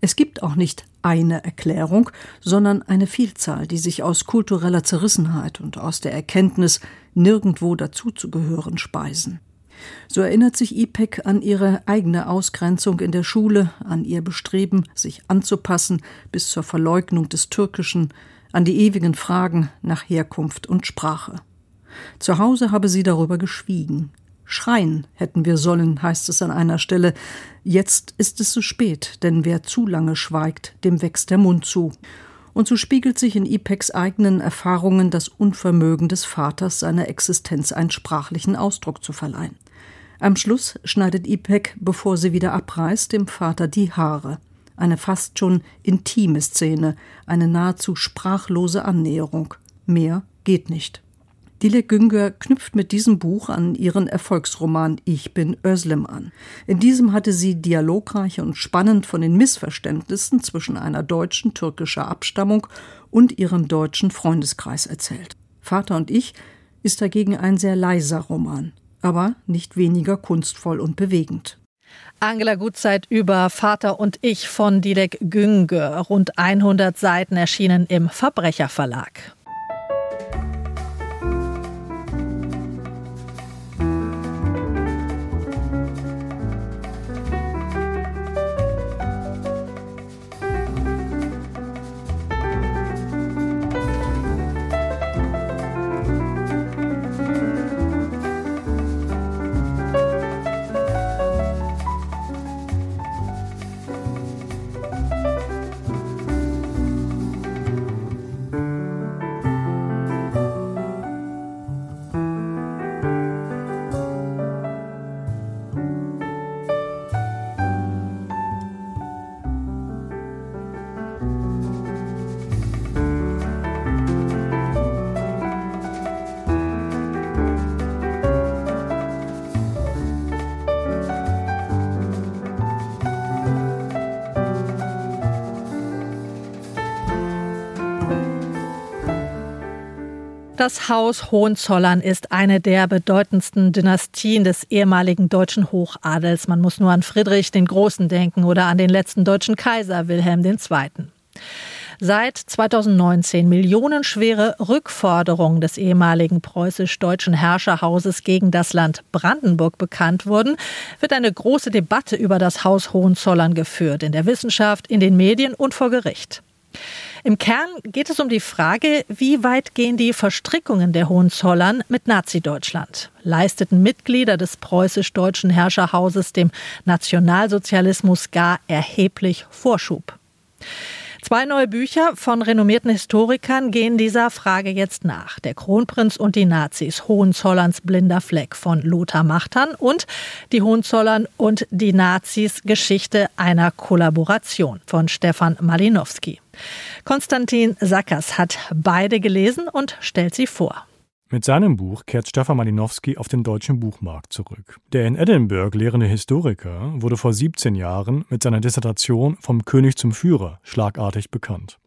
Es gibt auch nicht eine Erklärung, sondern eine Vielzahl, die sich aus kultureller Zerrissenheit und aus der Erkenntnis, nirgendwo dazuzugehören, speisen. So erinnert sich Ipek an ihre eigene Ausgrenzung in der Schule, an ihr Bestreben, sich anzupassen bis zur Verleugnung des Türkischen, an die ewigen Fragen nach Herkunft und Sprache. Zu Hause habe sie darüber geschwiegen, Schreien hätten wir sollen, heißt es an einer Stelle. Jetzt ist es zu spät, denn wer zu lange schweigt, dem wächst der Mund zu. Und so spiegelt sich in Ipeks eigenen Erfahrungen das Unvermögen des Vaters, seiner Existenz einen sprachlichen Ausdruck zu verleihen. Am Schluss schneidet Ipek, bevor sie wieder abreißt, dem Vater die Haare. Eine fast schon intime Szene, eine nahezu sprachlose Annäherung. Mehr geht nicht. Dilek Güngör knüpft mit diesem Buch an ihren Erfolgsroman Ich bin Özlem an. In diesem hatte sie dialogreich und spannend von den Missverständnissen zwischen einer deutschen türkischer Abstammung und ihrem deutschen Freundeskreis erzählt. Vater und ich ist dagegen ein sehr leiser Roman, aber nicht weniger kunstvoll und bewegend. Angela Gutzeit über Vater und ich von Didek Günge, rund 100 Seiten erschienen im Verbrecherverlag. Das Haus Hohenzollern ist eine der bedeutendsten Dynastien des ehemaligen deutschen Hochadels. Man muss nur an Friedrich den Großen denken oder an den letzten deutschen Kaiser Wilhelm II. Seit 2019 millionenschwere Rückforderungen des ehemaligen preußisch-deutschen Herrscherhauses gegen das Land Brandenburg bekannt wurden, wird eine große Debatte über das Haus Hohenzollern geführt, in der Wissenschaft, in den Medien und vor Gericht. Im Kern geht es um die Frage, wie weit gehen die Verstrickungen der Hohenzollern mit Nazi-Deutschland? Leisteten Mitglieder des preußisch-deutschen Herrscherhauses dem Nationalsozialismus gar erheblich Vorschub? Zwei neue Bücher von renommierten Historikern gehen dieser Frage jetzt nach. Der Kronprinz und die Nazis, Hohenzollerns blinder Fleck von Lothar Machtern und die Hohenzollern und die Nazis Geschichte einer Kollaboration von Stefan Malinowski. Konstantin Sackers hat beide gelesen und stellt sie vor. Mit seinem Buch kehrt Stefan Malinowski auf den deutschen Buchmarkt zurück. Der in Edinburgh lehrende Historiker wurde vor 17 Jahren mit seiner Dissertation Vom König zum Führer schlagartig bekannt.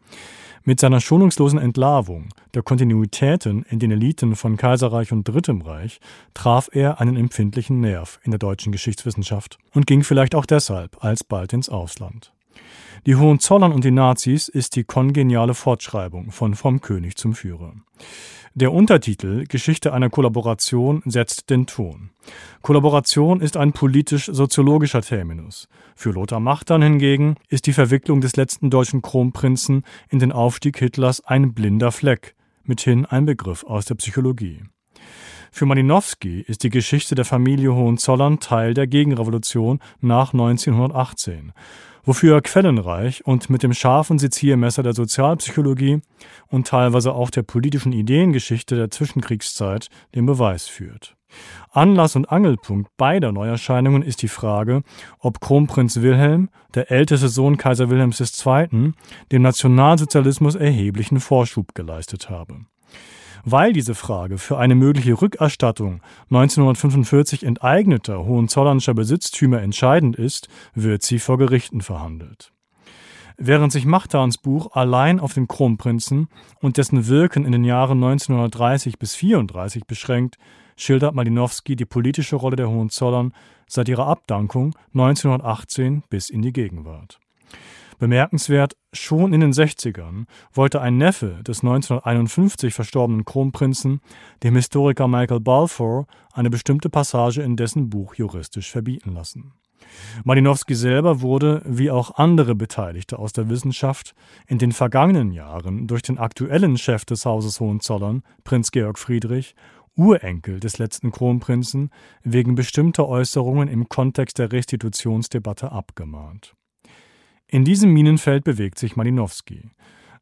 Mit seiner schonungslosen Entlarvung der Kontinuitäten in den Eliten von Kaiserreich und Drittem Reich traf er einen empfindlichen Nerv in der deutschen Geschichtswissenschaft und ging vielleicht auch deshalb alsbald ins Ausland. Die Hohenzollern und die Nazis ist die kongeniale Fortschreibung von Vom König zum Führer. Der Untertitel Geschichte einer Kollaboration setzt den Ton. Kollaboration ist ein politisch-soziologischer Terminus. Für Lothar Machtern hingegen ist die Verwicklung des letzten deutschen Kronprinzen in den Aufstieg Hitlers ein blinder Fleck, mithin ein Begriff aus der Psychologie. Für Malinowski ist die Geschichte der Familie Hohenzollern Teil der Gegenrevolution nach 1918 wofür er quellenreich und mit dem scharfen Seziermesser der Sozialpsychologie und teilweise auch der politischen Ideengeschichte der Zwischenkriegszeit den Beweis führt. Anlass und Angelpunkt beider Neuerscheinungen ist die Frage, ob Kronprinz Wilhelm, der älteste Sohn Kaiser Wilhelms II., dem Nationalsozialismus erheblichen Vorschub geleistet habe. Weil diese Frage für eine mögliche Rückerstattung 1945 enteigneter hohenzollernscher Besitztümer entscheidend ist, wird sie vor Gerichten verhandelt. Während sich Machtans Buch allein auf den Kronprinzen und dessen Wirken in den Jahren 1930 bis 34 beschränkt, schildert Malinowski die politische Rolle der Hohenzollern seit ihrer Abdankung 1918 bis in die Gegenwart. Bemerkenswert, schon in den 60ern wollte ein Neffe des 1951 verstorbenen Kronprinzen dem Historiker Michael Balfour eine bestimmte Passage in dessen Buch juristisch verbieten lassen. Malinowski selber wurde, wie auch andere Beteiligte aus der Wissenschaft, in den vergangenen Jahren durch den aktuellen Chef des Hauses Hohenzollern, Prinz Georg Friedrich, Urenkel des letzten Kronprinzen, wegen bestimmter Äußerungen im Kontext der Restitutionsdebatte abgemahnt. In diesem Minenfeld bewegt sich Malinowski.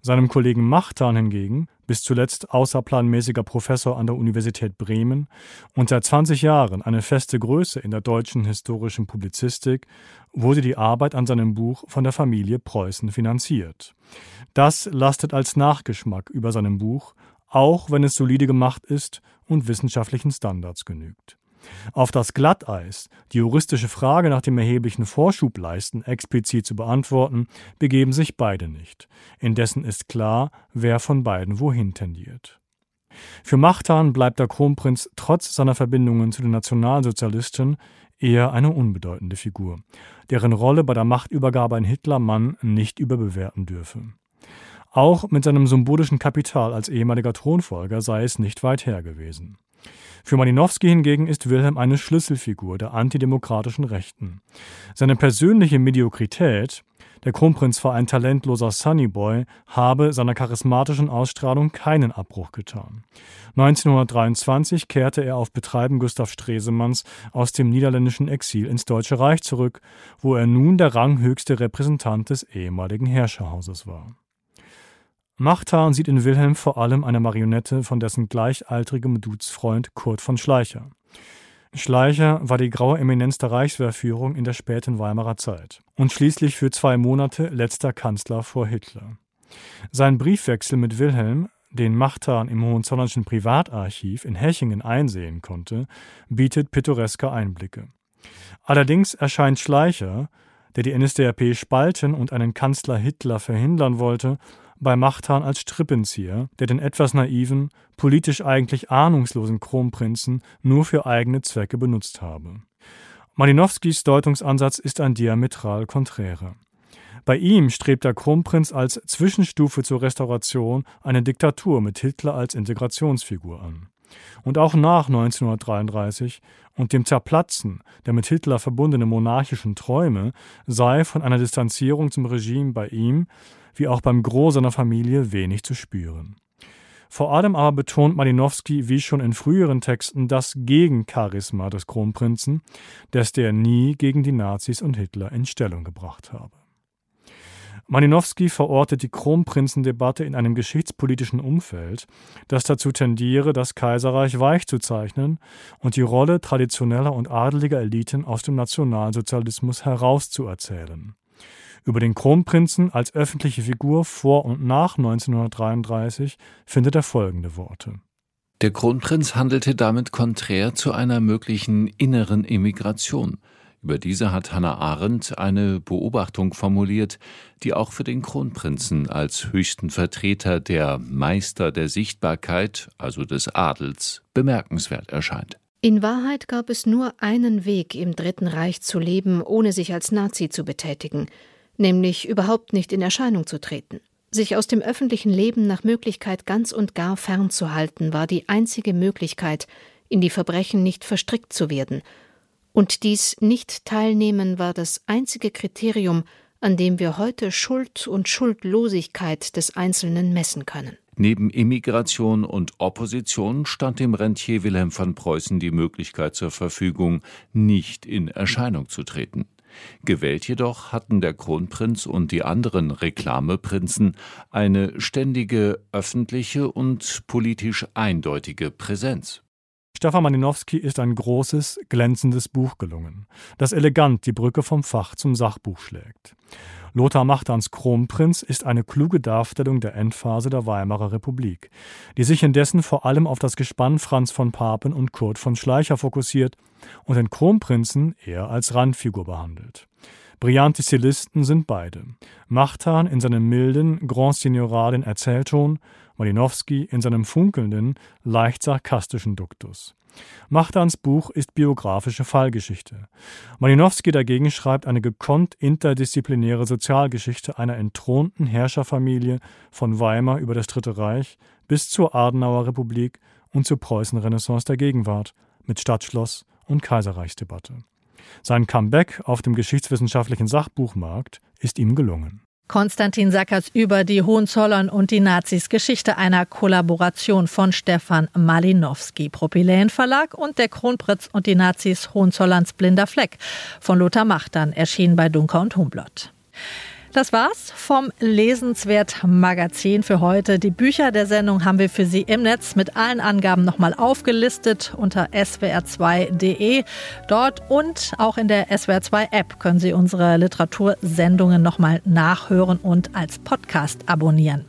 Seinem Kollegen Machtan hingegen, bis zuletzt außerplanmäßiger Professor an der Universität Bremen und seit 20 Jahren eine feste Größe in der deutschen historischen Publizistik, wurde die Arbeit an seinem Buch von der Familie Preußen finanziert. Das lastet als Nachgeschmack über seinem Buch, auch wenn es solide gemacht ist und wissenschaftlichen Standards genügt. Auf das Glatteis, die juristische Frage nach dem erheblichen Vorschubleisten explizit zu beantworten, begeben sich beide nicht. Indessen ist klar, wer von beiden wohin tendiert. Für Machtan bleibt der Kronprinz trotz seiner Verbindungen zu den Nationalsozialisten eher eine unbedeutende Figur, deren Rolle bei der Machtübergabe an Hitler man nicht überbewerten dürfe. Auch mit seinem symbolischen Kapital als ehemaliger Thronfolger sei es nicht weit her gewesen. Für Malinowski hingegen ist Wilhelm eine Schlüsselfigur der antidemokratischen Rechten. Seine persönliche Mediokrität, der Kronprinz war ein talentloser Sunnyboy, habe seiner charismatischen Ausstrahlung keinen Abbruch getan. 1923 kehrte er auf Betreiben Gustav Stresemanns aus dem niederländischen Exil ins Deutsche Reich zurück, wo er nun der ranghöchste Repräsentant des ehemaligen Herrscherhauses war. Machtan sieht in Wilhelm vor allem eine Marionette von dessen gleichaltrigem Dudesfreund Kurt von Schleicher. Schleicher war die graue Eminenz der Reichswehrführung in der späten Weimarer Zeit und schließlich für zwei Monate letzter Kanzler vor Hitler. Sein Briefwechsel mit Wilhelm, den Machtan im Hohenzollernschen Privatarchiv in Hechingen einsehen konnte, bietet pittoreske Einblicke. Allerdings erscheint Schleicher, der die NSDAP spalten und einen Kanzler Hitler verhindern wollte, bei Machtan als Strippenzieher, der den etwas naiven, politisch eigentlich ahnungslosen Kronprinzen nur für eigene Zwecke benutzt habe. Malinowskis Deutungsansatz ist ein diametral konträrer. Bei ihm strebt der Kronprinz als Zwischenstufe zur Restauration eine Diktatur mit Hitler als Integrationsfigur an. Und auch nach 1933 und dem Zerplatzen der mit Hitler verbundenen monarchischen Träume sei von einer Distanzierung zum Regime bei ihm wie auch beim Gros seiner Familie wenig zu spüren. Vor allem aber betont Malinowski wie schon in früheren Texten das Gegencharisma des Kronprinzen, das der nie gegen die Nazis und Hitler in Stellung gebracht habe. Malinowski verortet die Kronprinzendebatte in einem geschichtspolitischen Umfeld, das dazu tendiere, das Kaiserreich weich zu zeichnen und die Rolle traditioneller und adeliger Eliten aus dem Nationalsozialismus herauszuerzählen. Über den Kronprinzen als öffentliche Figur vor und nach 1933 findet er folgende Worte. Der Kronprinz handelte damit konträr zu einer möglichen inneren Emigration. Über diese hat Hannah Arendt eine Beobachtung formuliert, die auch für den Kronprinzen als höchsten Vertreter der Meister der Sichtbarkeit, also des Adels, bemerkenswert erscheint. In Wahrheit gab es nur einen Weg, im Dritten Reich zu leben, ohne sich als Nazi zu betätigen – nämlich überhaupt nicht in Erscheinung zu treten. Sich aus dem öffentlichen Leben nach Möglichkeit ganz und gar fernzuhalten, war die einzige Möglichkeit, in die Verbrechen nicht verstrickt zu werden. Und dies Nicht-Teilnehmen war das einzige Kriterium, an dem wir heute Schuld und Schuldlosigkeit des Einzelnen messen können. Neben Immigration und Opposition stand dem Rentier Wilhelm von Preußen die Möglichkeit zur Verfügung, nicht in Erscheinung zu treten. Gewählt jedoch hatten der Kronprinz und die anderen Reklameprinzen eine ständige öffentliche und politisch eindeutige Präsenz. Stefan Malinowski ist ein großes, glänzendes Buch gelungen, das elegant die Brücke vom Fach zum Sachbuch schlägt. Lothar Machtans Kronprinz ist eine kluge Darstellung der Endphase der Weimarer Republik, die sich indessen vor allem auf das Gespann Franz von Papen und Kurt von Schleicher fokussiert und den Kronprinzen eher als Randfigur behandelt. Brillante Stilisten sind beide. Machtan in seinem milden, grand signorialen Erzählton, Malinowski in seinem funkelnden, leicht sarkastischen Duktus. Machtans Buch ist biografische Fallgeschichte. Malinowski dagegen schreibt eine gekonnt interdisziplinäre Sozialgeschichte einer entthronten Herrscherfamilie von Weimar über das Dritte Reich bis zur Adenauer Republik und zur Preußenrenaissance der Gegenwart mit Stadtschloss und Kaiserreichsdebatte. Sein Comeback auf dem geschichtswissenschaftlichen Sachbuchmarkt ist ihm gelungen. Konstantin Sackers über die Hohenzollern und die Nazis Geschichte einer Kollaboration von Stefan Malinowski, Propyläen Verlag und der Kronprinz und die Nazis Hohenzollerns blinder Fleck von Lothar Machtern erschienen bei Dunker und Humblott. Das war's vom Lesenswert Magazin für heute. Die Bücher der Sendung haben wir für Sie im Netz mit allen Angaben nochmal aufgelistet unter swr2.de. Dort und auch in der SWR2 App können Sie unsere Literatursendungen nochmal nachhören und als Podcast abonnieren.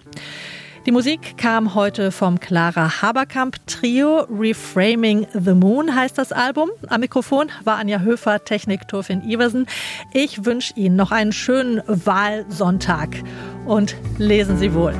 Die Musik kam heute vom Clara Haberkamp Trio. Reframing the Moon heißt das Album. Am Mikrofon war Anja Höfer, Technik Turfin Iversen. Ich wünsche Ihnen noch einen schönen Wahlsonntag und lesen Sie wohl.